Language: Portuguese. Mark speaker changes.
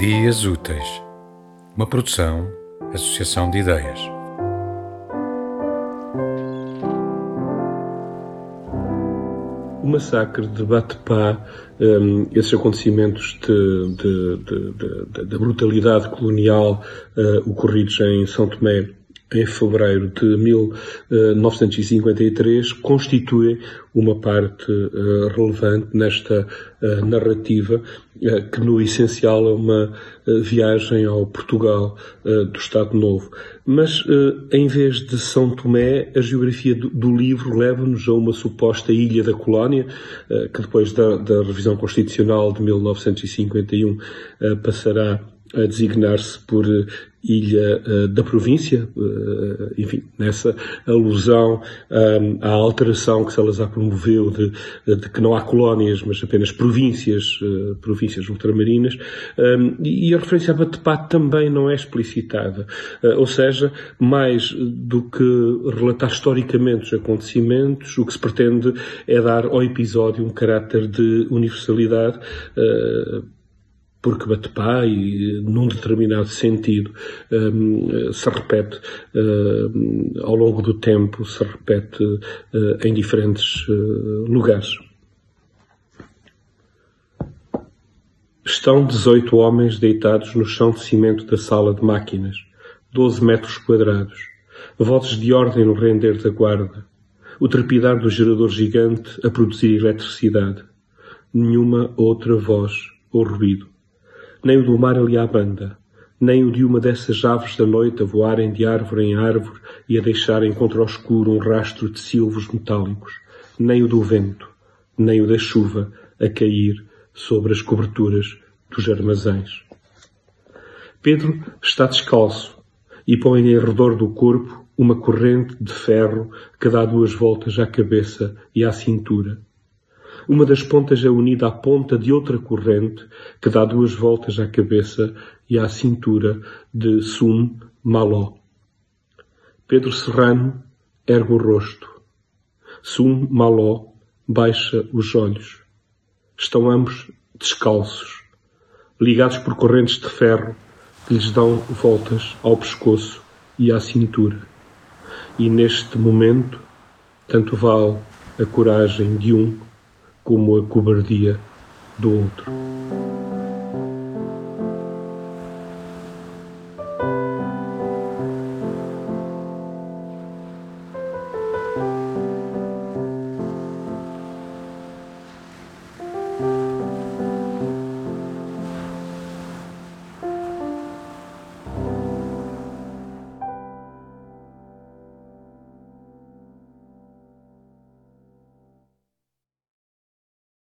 Speaker 1: Dias Úteis, uma produção, associação de ideias.
Speaker 2: O massacre de Batepá, um, esses acontecimentos de, de, de, da brutalidade colonial uh, ocorridos em São Tomé em fevereiro de 1953 constituem uma parte uh, relevante nesta uh, narrativa uh, que no essencial é uma viagem ao Portugal do Estado Novo. Mas em vez de São Tomé, a geografia do, do livro leva-nos a uma suposta ilha da colónia, que depois da, da revisão constitucional de 1951 passará a designar-se por eh, ilha uh, da província, uh, enfim, nessa alusão um, à alteração que Salazar promoveu de, de, que não há colónias, mas apenas províncias, uh, províncias ultramarinas, um, e a referência a Batepat também não é explicitada. ou seja, mais do que relatar historicamente os acontecimentos, o que se pretende é dar ao episódio um caráter de universalidade porque Batepá, e num determinado sentido, um, se repete um, ao longo do tempo, se repete uh, em diferentes uh, lugares. Estão 18 homens deitados no chão de cimento da sala de máquinas, 12 metros quadrados, vozes de ordem no render da guarda, o trepidar do gerador gigante a produzir eletricidade, nenhuma outra voz ou ruído nem o do mar ali à banda, nem o de uma dessas aves da noite a voarem de árvore em árvore e a deixarem contra o escuro um rastro de silvos metálicos, nem o do vento, nem o da chuva a cair sobre as coberturas dos armazéns. Pedro está descalço e põe em redor do corpo uma corrente de ferro que dá duas voltas à cabeça e à cintura uma das pontas é unida à ponta de outra corrente que dá duas voltas à cabeça e à cintura de Sum Maló. Pedro Serrano ergue o rosto. Sum Maló baixa os olhos. Estão ambos descalços, ligados por correntes de ferro que lhes dão voltas ao pescoço e à cintura. E neste momento, tanto vale a coragem de um como a cobardia do outro.